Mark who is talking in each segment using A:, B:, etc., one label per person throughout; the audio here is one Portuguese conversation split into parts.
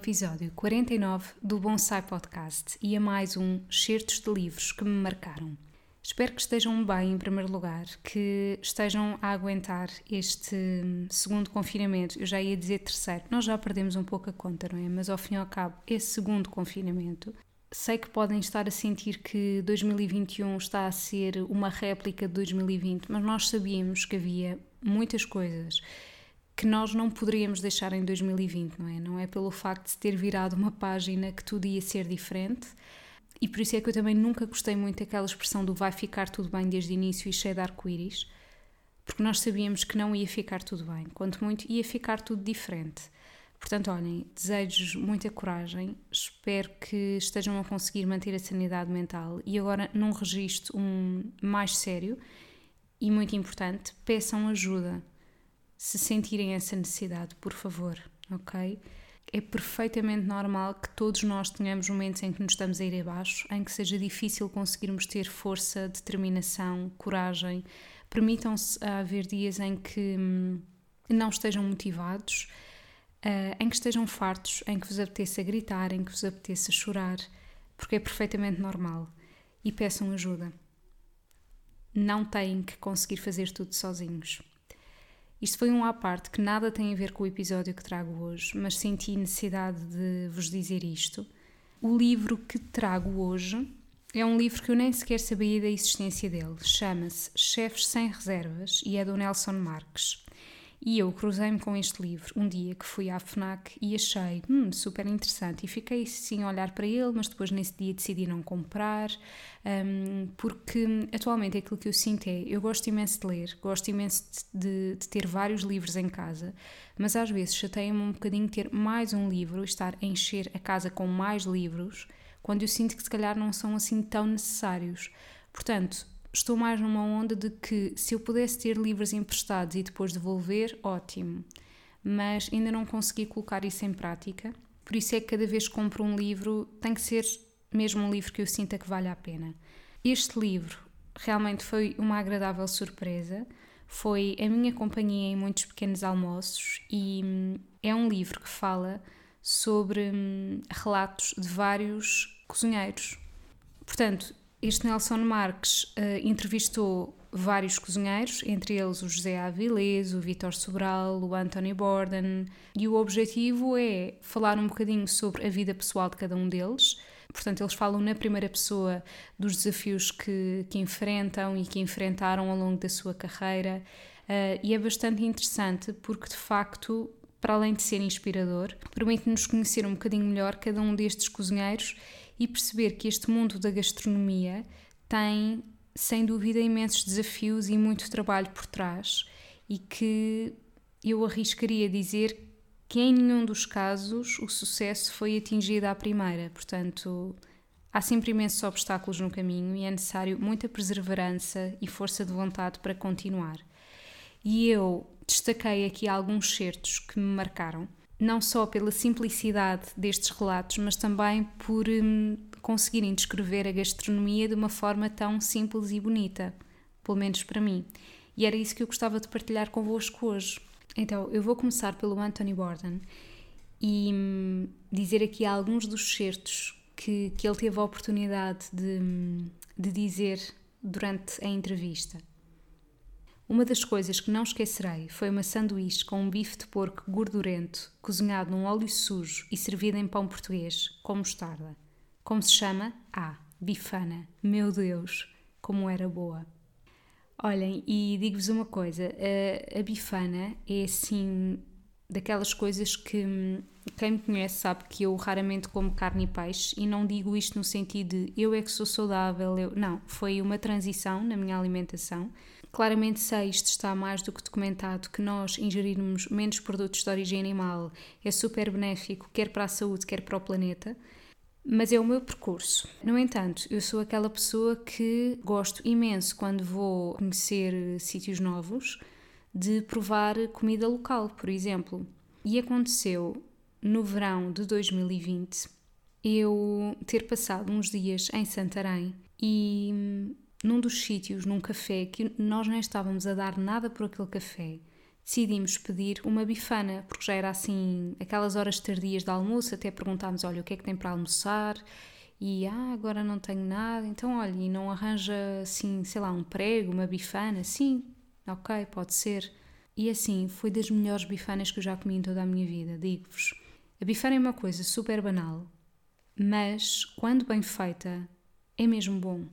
A: Episódio 49 do Bonsai Podcast e a mais um Certos de Livros que me marcaram. Espero que estejam bem, em primeiro lugar, que estejam a aguentar este segundo confinamento. Eu já ia dizer terceiro, nós já perdemos um pouco a conta, não é? Mas ao fim e ao cabo, esse segundo confinamento. Sei que podem estar a sentir que 2021 está a ser uma réplica de 2020, mas nós sabíamos que havia muitas coisas que nós não poderíamos deixar em 2020, não é? Não é pelo facto de ter virado uma página que tudo ia ser diferente. E por isso é que eu também nunca gostei muito daquela expressão do vai ficar tudo bem desde o início e cheio de arco-íris, porque nós sabíamos que não ia ficar tudo bem, quanto muito ia ficar tudo diferente. Portanto, olhem, desejo muita coragem, espero que estejam a conseguir manter a sanidade mental e agora num registro um mais sério e muito importante, peçam ajuda se sentirem essa necessidade, por favor, ok? É perfeitamente normal que todos nós tenhamos momentos em que nos estamos a ir abaixo, em que seja difícil conseguirmos ter força, determinação, coragem. Permitam-se haver dias em que hum, não estejam motivados, uh, em que estejam fartos, em que vos apeteça gritar, em que vos apeteça chorar, porque é perfeitamente normal. E peçam ajuda. Não têm que conseguir fazer tudo sozinhos. Isto foi um à parte que nada tem a ver com o episódio que trago hoje, mas senti necessidade de vos dizer isto. O livro que trago hoje é um livro que eu nem sequer sabia da existência dele. Chama-se Chefes Sem Reservas e é do Nelson Marques. E eu cruzei-me com este livro um dia que fui à FNAC e achei hum, super interessante. E fiquei sim a olhar para ele, mas depois nesse dia decidi não comprar, um, porque atualmente aquilo que eu sinto é: eu gosto imenso de ler, gosto imenso de, de ter vários livros em casa, mas às vezes chateia-me um bocadinho ter mais um livro, estar a encher a casa com mais livros, quando eu sinto que se calhar não são assim tão necessários. Portanto, estou mais numa onda de que se eu pudesse ter livros emprestados e depois devolver, ótimo. Mas ainda não consegui colocar isso em prática. Por isso é que cada vez que compro um livro, tem que ser mesmo um livro que eu sinta que vale a pena. Este livro realmente foi uma agradável surpresa. Foi a minha companhia em muitos pequenos almoços e hum, é um livro que fala sobre hum, relatos de vários cozinheiros. Portanto, este Nelson Marques uh, entrevistou vários cozinheiros, entre eles o José Avilés, o Vítor Sobral, o Anthony Borden, e o objetivo é falar um bocadinho sobre a vida pessoal de cada um deles. Portanto, eles falam na primeira pessoa dos desafios que, que enfrentam e que enfrentaram ao longo da sua carreira, uh, e é bastante interessante porque, de facto, para além de ser inspirador, permite-nos conhecer um bocadinho melhor cada um destes cozinheiros e perceber que este mundo da gastronomia tem, sem dúvida, imensos desafios e muito trabalho por trás e que eu arriscaria dizer que em nenhum dos casos o sucesso foi atingido à primeira. Portanto, há sempre imensos obstáculos no caminho e é necessário muita perseverança e força de vontade para continuar. E eu destaquei aqui alguns certos que me marcaram não só pela simplicidade destes relatos, mas também por hum, conseguirem descrever a gastronomia de uma forma tão simples e bonita, pelo menos para mim. E era isso que eu gostava de partilhar convosco hoje. Então, eu vou começar pelo Anthony Borden e hum, dizer aqui alguns dos certos que, que ele teve a oportunidade de, hum, de dizer durante a entrevista. Uma das coisas que não esquecerei foi uma sanduíche com um bife de porco gordurento, cozinhado num óleo sujo e servido em pão português, com mostarda. Como se chama? Ah, bifana. Meu Deus, como era boa! Olhem, e digo-vos uma coisa: a, a bifana é assim daquelas coisas que hum, quem me conhece sabe que eu raramente como carne e peixe e não digo isto no sentido de eu é que sou saudável, eu... não, foi uma transição na minha alimentação. Claramente sei, isto está mais do que documentado, que nós ingerirmos menos produtos de origem animal é super benéfico, quer para a saúde, quer para o planeta. Mas é o meu percurso. No entanto, eu sou aquela pessoa que gosto imenso quando vou conhecer sítios novos de provar comida local, por exemplo. E aconteceu no verão de 2020 eu ter passado uns dias em Santarém e hum, num dos sítios, num café, que nós nem estávamos a dar nada por aquele café, decidimos pedir uma bifana, porque já era assim, aquelas horas tardias de almoço, até perguntámos, olha, o que é que tem para almoçar? E, ah, agora não tenho nada, então, olha, e não arranja, assim, sei lá, um prego, uma bifana? Sim, ok, pode ser. E assim, foi das melhores bifanas que eu já comi em toda a minha vida, digo-vos. A bifana é uma coisa super banal, mas quando bem feita, é mesmo bom.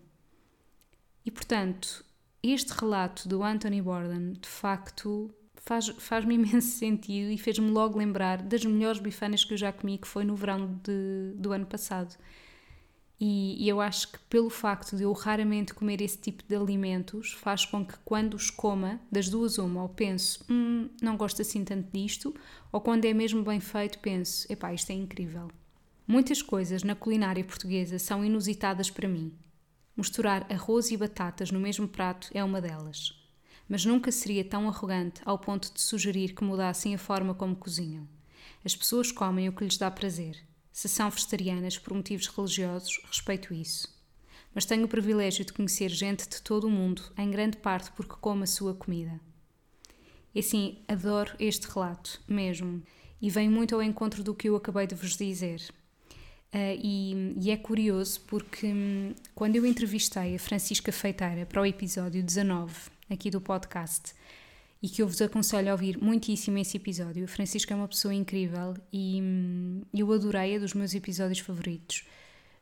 A: E portanto, este relato do Anthony Bourdain, de facto, faz-me faz imenso sentido e fez-me logo lembrar das melhores bifanas que eu já comi, que foi no verão de, do ano passado. E, e, eu acho que pelo facto de eu raramente comer esse tipo de alimentos, faz com que quando os coma, das duas uma, ou penso, hum, não gosto assim tanto disto, ou quando é mesmo bem feito, penso, epá, isto é incrível. Muitas coisas na culinária portuguesa são inusitadas para mim. Misturar arroz e batatas no mesmo prato é uma delas. Mas nunca seria tão arrogante ao ponto de sugerir que mudassem a forma como cozinham. As pessoas comem o que lhes dá prazer se são vegetarianas por motivos religiosos, respeito isso. Mas tenho o privilégio de conhecer gente de todo o mundo, em grande parte porque como a sua comida. E assim, adoro este relato, mesmo, e vem muito ao encontro do que eu acabei de vos dizer. Uh, e, e, é curioso porque hum, quando eu entrevistei a Francisca Feiteira para o episódio 19 aqui do podcast, e que eu vos aconselho a ouvir muitíssimo esse episódio. A Francisca é uma pessoa incrível e hum, eu adorei, é dos meus episódios favoritos.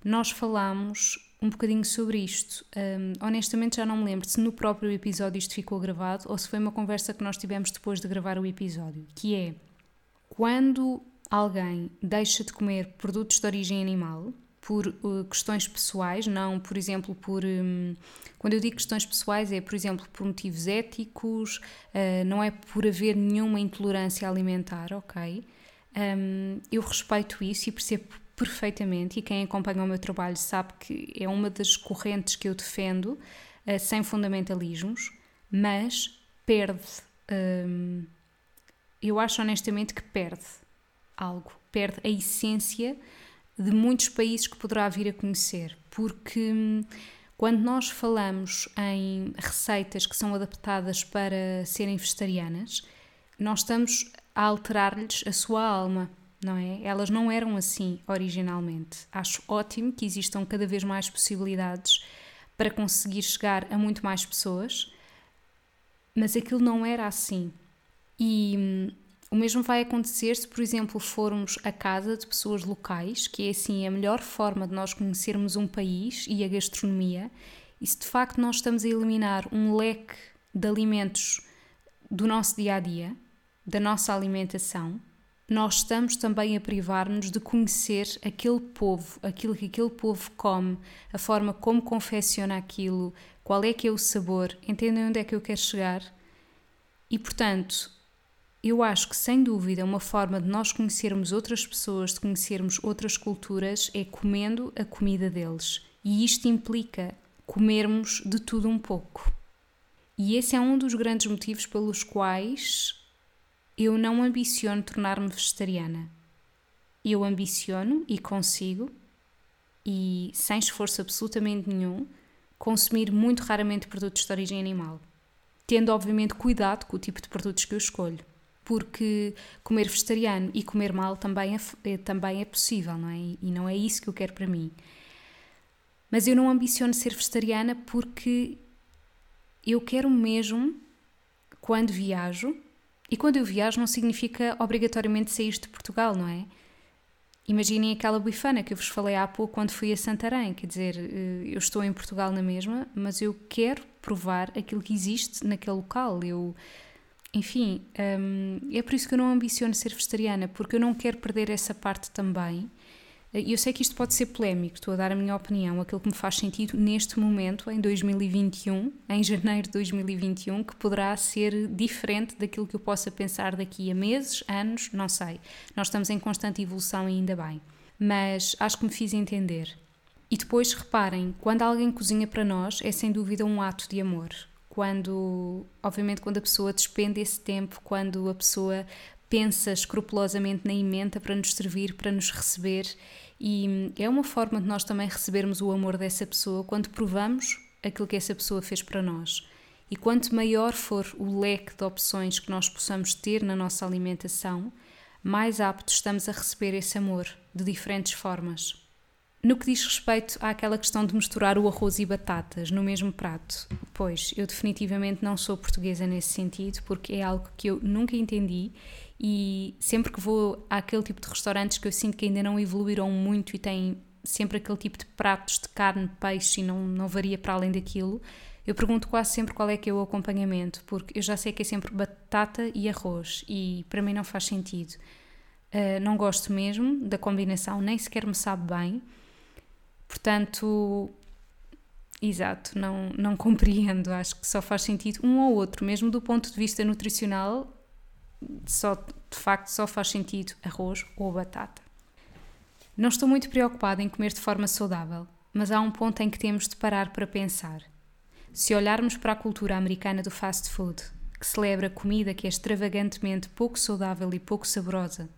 A: Nós falámos um bocadinho sobre isto. Um, honestamente já não me lembro se no próprio episódio isto ficou gravado ou se foi uma conversa que nós tivemos depois de gravar o episódio, que é quando alguém deixa de comer produtos de origem animal, por uh, questões pessoais, não, por exemplo, por. Um, quando eu digo questões pessoais, é, por exemplo, por motivos éticos, uh, não é por haver nenhuma intolerância alimentar, ok? Um, eu respeito isso e percebo perfeitamente, e quem acompanha o meu trabalho sabe que é uma das correntes que eu defendo, uh, sem fundamentalismos, mas perde. Um, eu acho honestamente que perde algo, perde a essência de muitos países que poderá vir a conhecer, porque hum, quando nós falamos em receitas que são adaptadas para serem vegetarianas, nós estamos a alterar-lhes a sua alma, não é? Elas não eram assim originalmente. Acho ótimo que existam cada vez mais possibilidades para conseguir chegar a muito mais pessoas, mas aquilo não era assim. E hum, o mesmo vai acontecer se, por exemplo, formos à casa de pessoas locais, que é assim a melhor forma de nós conhecermos um país e a gastronomia, e se de facto nós estamos a eliminar um leque de alimentos do nosso dia a dia, da nossa alimentação, nós estamos também a privar-nos de conhecer aquele povo, aquilo que aquele povo come, a forma como confecciona aquilo, qual é que é o sabor, entendem onde é que eu quero chegar? E portanto, eu acho que, sem dúvida, uma forma de nós conhecermos outras pessoas, de conhecermos outras culturas, é comendo a comida deles. E isto implica comermos de tudo um pouco. E esse é um dos grandes motivos pelos quais eu não ambiciono tornar-me vegetariana. Eu ambiciono e consigo, e sem esforço absolutamente nenhum, consumir muito raramente produtos de origem animal, tendo obviamente cuidado com o tipo de produtos que eu escolho porque comer vegetariano e comer mal também é, é, também é possível, não é? E não é isso que eu quero para mim. Mas eu não ambiciono ser vegetariana porque eu quero mesmo, quando viajo, e quando eu viajo não significa obrigatoriamente sair de Portugal, não é? Imaginem aquela bifana que eu vos falei há pouco quando fui a Santarém, quer dizer, eh, eu estou em Portugal na mesma, mas eu quero provar aquilo que existe naquele local. Eu enfim, hum, é por isso que eu não ambiciono ser vegetariana, porque eu não quero perder essa parte também. E eu sei que isto pode ser polémico, estou a dar a minha opinião, aquilo que me faz sentido neste momento, em 2021, em janeiro de 2021, que poderá ser diferente daquilo que eu possa pensar daqui a meses, anos, não sei. Nós estamos em constante evolução e ainda bem. Mas acho que me fiz entender. E depois reparem, quando alguém cozinha para nós, é sem dúvida um ato de amor quando, obviamente, quando a pessoa despende esse tempo, quando a pessoa pensa escrupulosamente na emenda para nos servir, para nos receber, e é uma forma de nós também recebermos o amor dessa pessoa quando provamos aquilo que essa pessoa fez para nós. E quanto maior for o leque de opções que nós possamos ter na nossa alimentação, mais aptos estamos a receber esse amor de diferentes formas. No que diz respeito àquela questão de misturar o arroz e batatas no mesmo prato, pois eu definitivamente não sou portuguesa nesse sentido, porque é algo que eu nunca entendi e sempre que vou àquele tipo de restaurantes que eu sinto que ainda não evoluíram muito e têm sempre aquele tipo de pratos de carne, peixe e não, não varia para além daquilo, eu pergunto quase sempre qual é que é o acompanhamento, porque eu já sei que é sempre batata e arroz e para mim não faz sentido. Uh, não gosto mesmo da combinação, nem sequer me sabe bem. Portanto, exato, não, não compreendo. Acho que só faz sentido um ou outro, mesmo do ponto de vista nutricional, só, de facto só faz sentido arroz ou batata. Não estou muito preocupada em comer de forma saudável, mas há um ponto em que temos de parar para pensar. Se olharmos para a cultura americana do fast food, que celebra comida que é extravagantemente pouco saudável e pouco saborosa,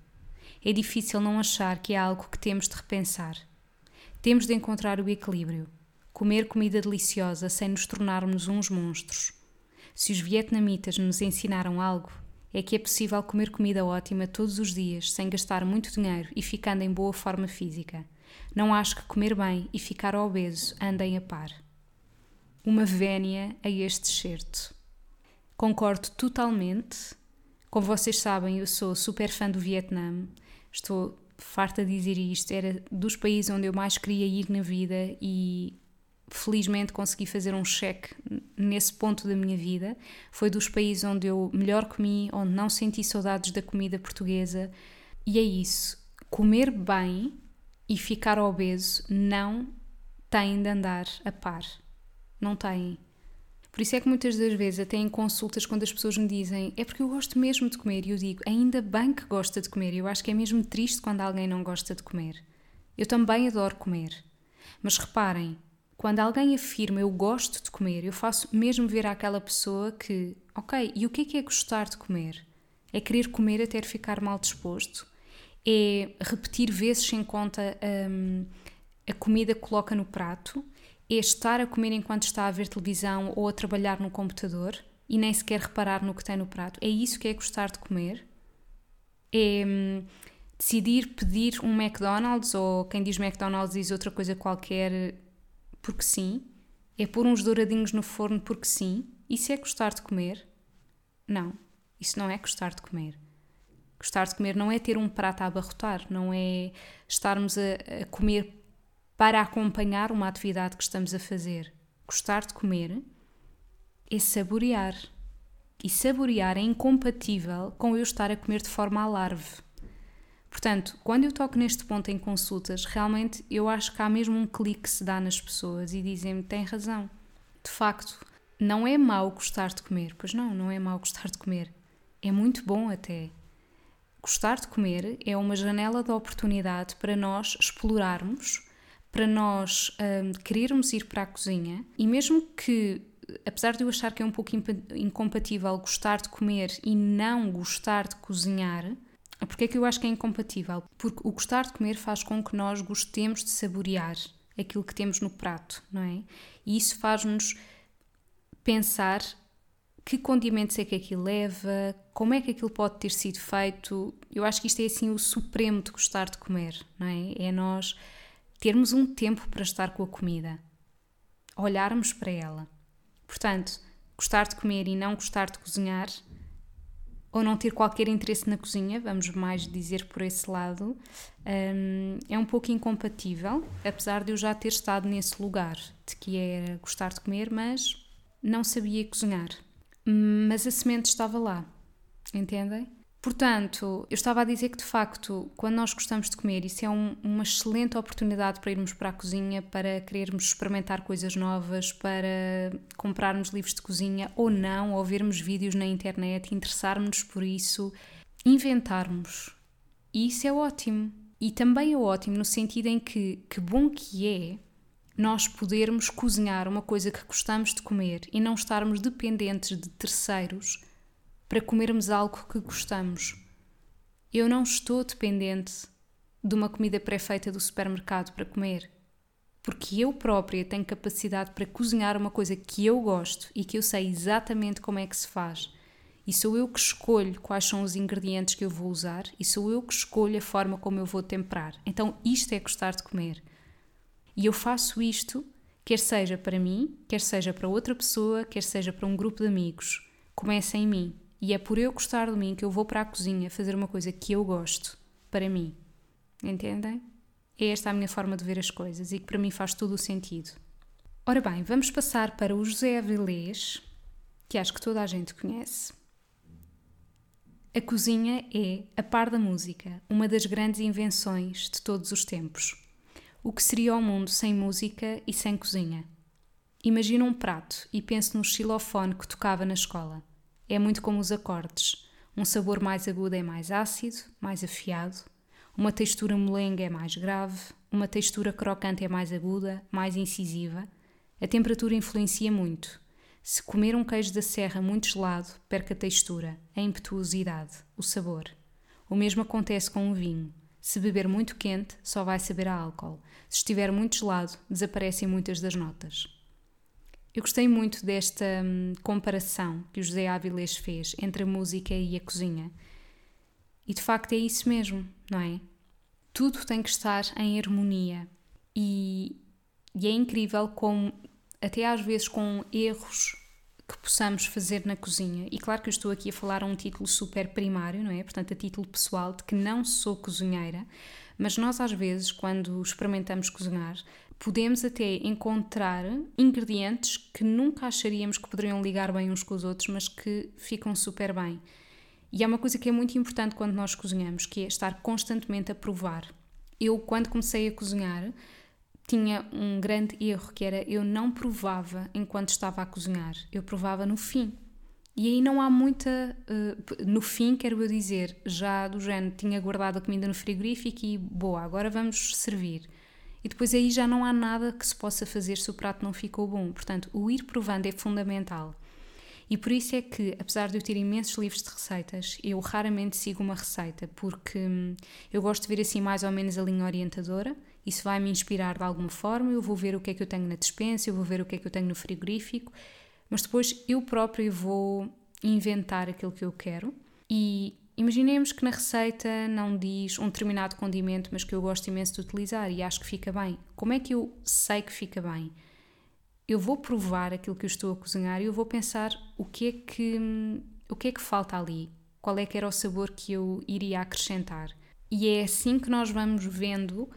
A: é difícil não achar que é algo que temos de repensar. Temos de encontrar o equilíbrio, comer comida deliciosa sem nos tornarmos uns monstros. Se os vietnamitas nos ensinaram algo, é que é possível comer comida ótima todos os dias sem gastar muito dinheiro e ficando em boa forma física. Não acho que comer bem e ficar obeso andem a par. Uma vénia a este certo. Concordo totalmente. Como vocês sabem, eu sou super fã do Vietnã. Estou farta de dizer isto, era dos países onde eu mais queria ir na vida e felizmente consegui fazer um cheque nesse ponto da minha vida. Foi dos países onde eu melhor comi, onde não senti saudades da comida portuguesa. E é isso. Comer bem e ficar obeso não tem de andar a par. Não tem. Por isso é que muitas das vezes, até em consultas, quando as pessoas me dizem é porque eu gosto mesmo de comer, e eu digo ainda bem que gosta de comer. Eu acho que é mesmo triste quando alguém não gosta de comer. Eu também adoro comer. Mas reparem, quando alguém afirma eu gosto de comer, eu faço mesmo ver àquela pessoa que, ok, e o que é que é gostar de comer? É querer comer até ficar mal disposto? É repetir vezes sem conta hum, a comida que coloca no prato? É estar a comer enquanto está a ver televisão ou a trabalhar no computador e nem sequer reparar no que tem no prato. É isso que é gostar de comer? É hum, decidir pedir um McDonald's ou quem diz McDonald's diz outra coisa qualquer porque sim? É pôr uns douradinhos no forno porque sim? Isso é gostar de comer? Não, isso não é gostar de comer. Gostar de comer não é ter um prato a abarrotar, não é estarmos a, a comer para acompanhar uma atividade que estamos a fazer. Gostar de comer é saborear. E saborear é incompatível com eu estar a comer de forma alarve. Portanto, quando eu toco neste ponto em consultas, realmente eu acho que há mesmo um clique que se dá nas pessoas e dizem-me: tem razão. De facto, não é mau gostar de comer. Pois não, não é mau gostar de comer. É muito bom até. Gostar de comer é uma janela de oportunidade para nós explorarmos para nós um, querermos ir para a cozinha e mesmo que apesar de eu achar que é um pouco incompatível gostar de comer e não gostar de cozinhar, porque é que eu acho que é incompatível? Porque o gostar de comer faz com que nós gostemos de saborear aquilo que temos no prato, não é? E isso faz-nos pensar que condimentos é que aquilo leva, como é que aquilo pode ter sido feito. Eu acho que isto é assim o supremo de gostar de comer, não é? É nós termos um tempo para estar com a comida, olharmos para ela. Portanto, gostar de comer e não gostar de cozinhar, ou não ter qualquer interesse na cozinha, vamos mais dizer por esse lado, um, é um pouco incompatível, apesar de eu já ter estado nesse lugar de que era gostar de comer, mas não sabia cozinhar. Mas a semente estava lá. Entendem? Portanto, eu estava a dizer que de facto, quando nós gostamos de comer, isso é um, uma excelente oportunidade para irmos para a cozinha, para querermos experimentar coisas novas, para comprarmos livros de cozinha ou não, ou vermos vídeos na internet, interessarmos por isso, inventarmos. E isso é ótimo. E também é ótimo no sentido em que, que bom que é nós podermos cozinhar uma coisa que gostamos de comer e não estarmos dependentes de terceiros para comermos algo que gostamos. Eu não estou dependente de uma comida pré-feita do supermercado para comer, porque eu própria tenho capacidade para cozinhar uma coisa que eu gosto e que eu sei exatamente como é que se faz. E sou eu que escolho quais são os ingredientes que eu vou usar e sou eu que escolho a forma como eu vou temperar. Então, isto é gostar de comer. E eu faço isto, quer seja para mim, quer seja para outra pessoa, quer seja para um grupo de amigos. Começa em mim. E é por eu gostar de mim que eu vou para a cozinha fazer uma coisa que eu gosto, para mim. Entendem? É esta a minha forma de ver as coisas e que para mim faz todo o sentido. Ora bem, vamos passar para o José Avilés, que acho que toda a gente conhece. A cozinha é, a par da música, uma das grandes invenções de todos os tempos. O que seria o mundo sem música e sem cozinha? Imagina um prato e pense no xilofone que tocava na escola. É muito como os acordes. Um sabor mais agudo é mais ácido, mais afiado. Uma textura molenga é mais grave. Uma textura crocante é mais aguda, mais incisiva. A temperatura influencia muito. Se comer um queijo da serra muito gelado, perca a textura, a impetuosidade, o sabor. O mesmo acontece com o vinho. Se beber muito quente, só vai saber a álcool. Se estiver muito gelado, desaparecem muitas das notas. Eu gostei muito desta hum, comparação que o José Áviles fez entre a música e a cozinha. E de facto é isso mesmo, não é? Tudo tem que estar em harmonia. E, e é incrível como, até às vezes com erros que possamos fazer na cozinha. E claro que eu estou aqui a falar a um título super primário, não é? Portanto, a título pessoal, de que não sou cozinheira, mas nós às vezes, quando experimentamos cozinhar, podemos até encontrar ingredientes que nunca acharíamos que poderiam ligar bem uns com os outros, mas que ficam super bem. E há uma coisa que é muito importante quando nós cozinhamos, que é estar constantemente a provar. Eu, quando comecei a cozinhar, tinha um grande erro que era eu não provava enquanto estava a cozinhar, eu provava no fim. E aí não há muita. Uh, no fim, quero eu dizer, já do género, tinha guardado a comida no frigorífico e boa, agora vamos servir e depois aí já não há nada que se possa fazer se o prato não ficou bom. Portanto, o ir provando é fundamental. E por isso é que, apesar de eu ter imensos livros de receitas, eu raramente sigo uma receita, porque hum, eu gosto de ver assim mais ou menos a linha orientadora. Isso vai me inspirar de alguma forma. Eu vou ver o que é que eu tenho na despensa, eu vou ver o que é que eu tenho no frigorífico, mas depois eu próprio vou inventar aquilo que eu quero. E Imaginemos que na receita não diz um determinado condimento, mas que eu gosto imenso de utilizar e acho que fica bem. Como é que eu sei que fica bem? Eu vou provar aquilo que eu estou a cozinhar e eu vou pensar o que é que o que é que falta ali? Qual é que era o sabor que eu iria acrescentar? E é assim que nós vamos vendo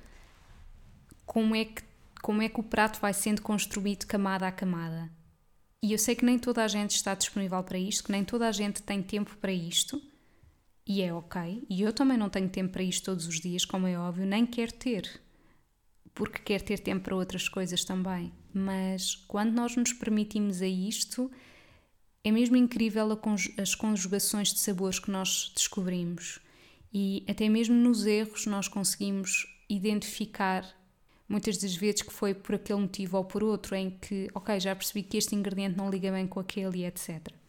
A: como é que como é que o prato vai sendo construído camada a camada. E eu sei que nem toda a gente está disponível para isto, que nem toda a gente tem tempo para isto e é ok. E eu também não tenho tempo para isto todos os dias, como é óbvio, nem quero ter. Porque quero ter tempo para outras coisas também. Mas quando nós nos permitimos a isto, é mesmo incrível as conjugações de sabores que nós descobrimos. E até mesmo nos erros nós conseguimos identificar muitas das vezes que foi por aquele motivo ou por outro, em que, ok, já percebi que este ingrediente não liga bem com aquele etc.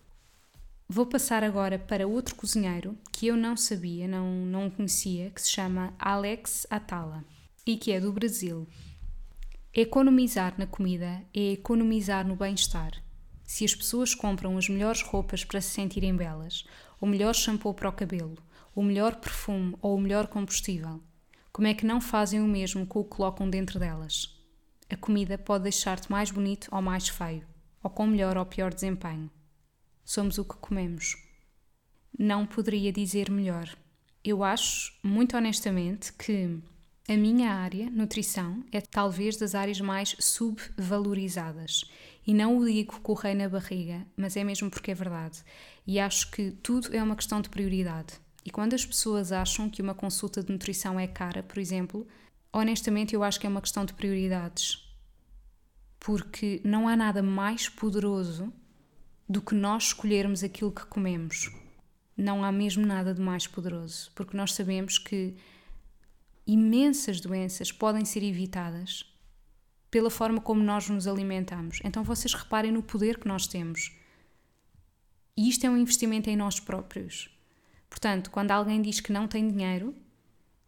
A: Vou passar agora para outro cozinheiro que eu não sabia, não, não conhecia, que se chama Alex Atala e que é do Brasil. Economizar na comida é economizar no bem-estar. Se as pessoas compram as melhores roupas para se sentirem belas, o melhor shampoo para o cabelo, o melhor perfume ou o melhor combustível, como é que não fazem o mesmo com o que colocam dentro delas? A comida pode deixar-te mais bonito ou mais feio, ou com melhor ou pior desempenho somos o que comemos. Não poderia dizer melhor. Eu acho, muito honestamente, que A minha área, nutrição, é talvez das áreas mais subvalorizadas. E não o digo com o rei na barriga, mas é mesmo porque é verdade. E acho que tudo é uma questão de prioridade. E quando as pessoas acham que uma consulta de nutrição é cara, por exemplo, honestamente eu acho que é uma questão de prioridades. Porque não há nada mais poderoso do que nós escolhermos aquilo que comemos. Não há mesmo nada de mais poderoso, porque nós sabemos que imensas doenças podem ser evitadas pela forma como nós nos alimentamos. Então vocês reparem no poder que nós temos. E isto é um investimento em nós próprios. Portanto, quando alguém diz que não tem dinheiro,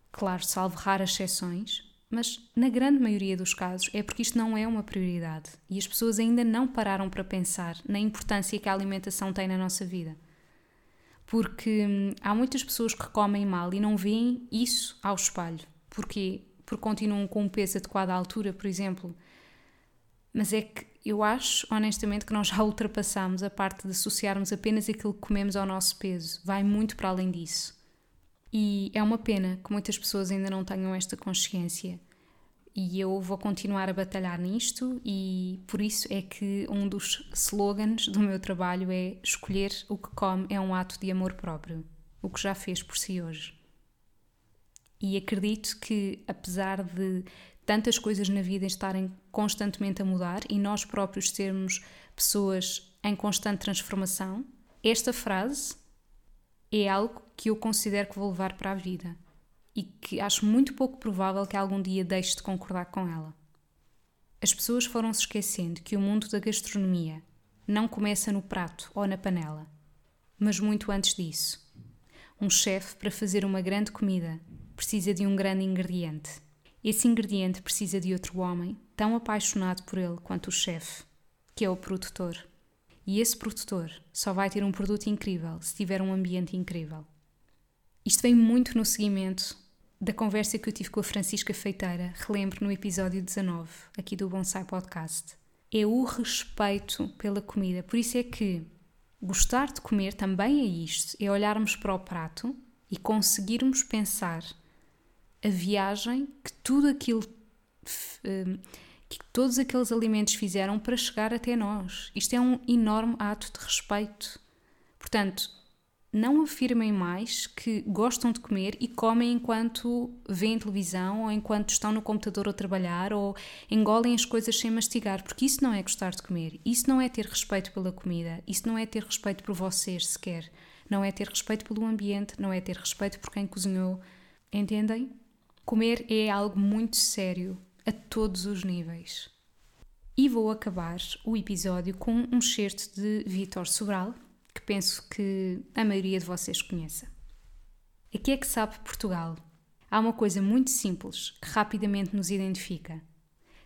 A: claro, salvo raras exceções, mas na grande maioria dos casos é porque isto não é uma prioridade e as pessoas ainda não pararam para pensar na importância que a alimentação tem na nossa vida. Porque hum, há muitas pessoas que comem mal e não veem isso ao espelho. Porquê? Porque continuam com um peso adequado à altura, por exemplo. Mas é que eu acho, honestamente, que nós já ultrapassamos a parte de associarmos apenas aquilo que comemos ao nosso peso. Vai muito para além disso. E é uma pena que muitas pessoas ainda não tenham esta consciência. E eu vou continuar a batalhar nisto, e por isso é que um dos slogans do meu trabalho é: escolher o que come é um ato de amor próprio, o que já fez por si hoje. E acredito que, apesar de tantas coisas na vida estarem constantemente a mudar e nós próprios sermos pessoas em constante transformação, esta frase é algo que eu considero que vou levar para a vida e que acho muito pouco provável que algum dia deixe de concordar com ela. As pessoas foram se esquecendo que o mundo da gastronomia não começa no prato ou na panela, mas muito antes disso. Um chefe, para fazer uma grande comida, precisa de um grande ingrediente. Esse ingrediente precisa de outro homem, tão apaixonado por ele quanto o chefe, que é o produtor. E esse produtor só vai ter um produto incrível se tiver um ambiente incrível. Isto vem muito no seguimento da conversa que eu tive com a Francisca Feiteira, relembro no episódio 19, aqui do Bonsai Podcast. É o respeito pela comida. Por isso é que gostar de comer também é isto: é olharmos para o prato e conseguirmos pensar a viagem que tudo aquilo hum, que todos aqueles alimentos fizeram para chegar até nós. Isto é um enorme ato de respeito. Portanto, não afirmem mais que gostam de comer e comem enquanto veem televisão ou enquanto estão no computador a trabalhar ou engolem as coisas sem mastigar, porque isso não é gostar de comer. Isso não é ter respeito pela comida. Isso não é ter respeito por vocês sequer. Não é ter respeito pelo ambiente, não é ter respeito por quem cozinhou. Entendem? Comer é algo muito sério a todos os níveis. E vou acabar o episódio com um excerto de Vítor Sobral, que penso que a maioria de vocês conheça. Aqui é que sabe Portugal. Há uma coisa muito simples que rapidamente nos identifica.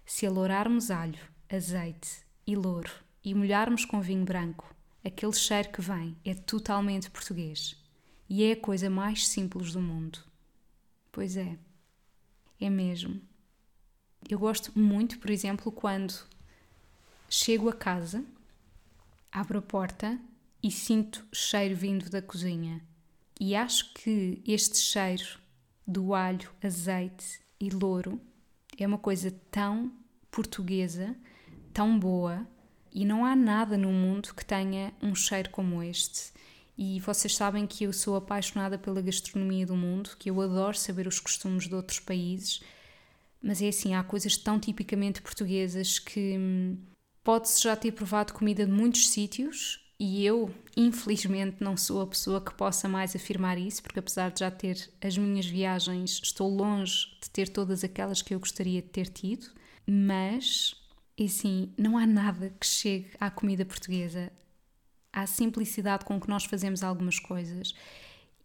A: Se alourarmos alho, azeite e louro e molharmos com vinho branco, aquele cheiro que vem é totalmente português. E é a coisa mais simples do mundo. Pois é, é mesmo. Eu gosto muito, por exemplo, quando chego a casa, abro a porta e sinto cheiro vindo da cozinha. E acho que este cheiro do alho, azeite e louro é uma coisa tão portuguesa, tão boa, e não há nada no mundo que tenha um cheiro como este. E vocês sabem que eu sou apaixonada pela gastronomia do mundo, que eu adoro saber os costumes de outros países mas é assim, há coisas tão tipicamente portuguesas que hum, pode-se já ter provado comida de muitos sítios e eu, infelizmente, não sou a pessoa que possa mais afirmar isso, porque apesar de já ter as minhas viagens, estou longe de ter todas aquelas que eu gostaria de ter tido, mas, é assim, não há nada que chegue à comida portuguesa, à simplicidade com que nós fazemos algumas coisas.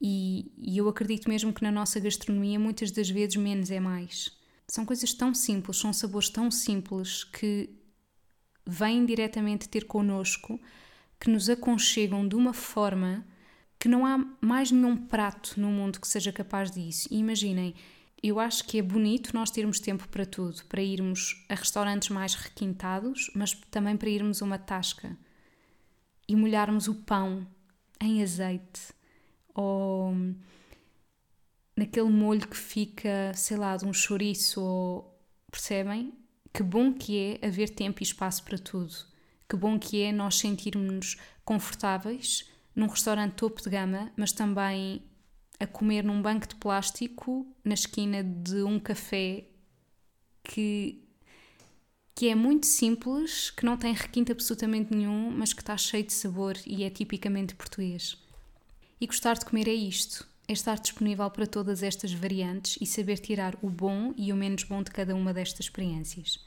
A: E, e eu acredito mesmo que na nossa gastronomia, muitas das vezes, menos é mais são coisas tão simples, são sabores tão simples que vêm diretamente ter connosco, que nos aconchegam de uma forma que não há mais nenhum prato no mundo que seja capaz disso. Imaginem, eu acho que é bonito nós termos tempo para tudo, para irmos a restaurantes mais requintados, mas também para irmos a uma tasca e molharmos o pão em azeite ou naquele molho que fica, sei lá, de um chouriço ou. Percebem? Que bom que é haver tempo e espaço para tudo. Que bom que é nós sentirmos confortáveis num restaurante topo de gama, mas também a comer num banco de plástico na esquina de um café que, que é muito simples, que não tem requinte absolutamente nenhum, mas que está cheio de sabor e é tipicamente português. E gostar de comer é isto: é estar disponível para todas estas variantes e saber tirar o bom e o menos bom de cada uma destas experiências.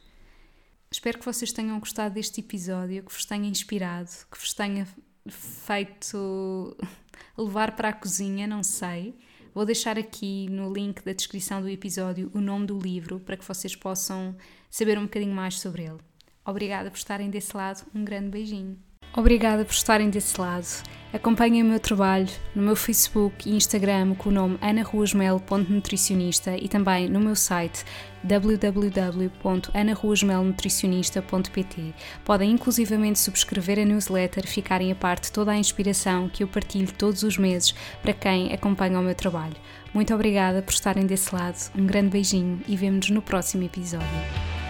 A: Espero que vocês tenham gostado deste episódio, que vos tenha inspirado, que vos tenha feito levar para a cozinha, não sei. Vou deixar aqui no link da descrição do episódio o nome do livro para que vocês possam saber um bocadinho mais sobre ele. Obrigada por estarem desse lado, um grande beijinho. Obrigada por estarem desse lado. Acompanhem o meu trabalho no meu Facebook e Instagram com o nome anaruasmel.nutricionista e também no meu site www.anaruasmelnutricionista.pt. Podem inclusivamente subscrever a newsletter, ficarem a parte toda a inspiração que eu partilho todos os meses para quem acompanha o meu trabalho. Muito obrigada por estarem desse lado, um grande beijinho e vemo-nos no próximo episódio.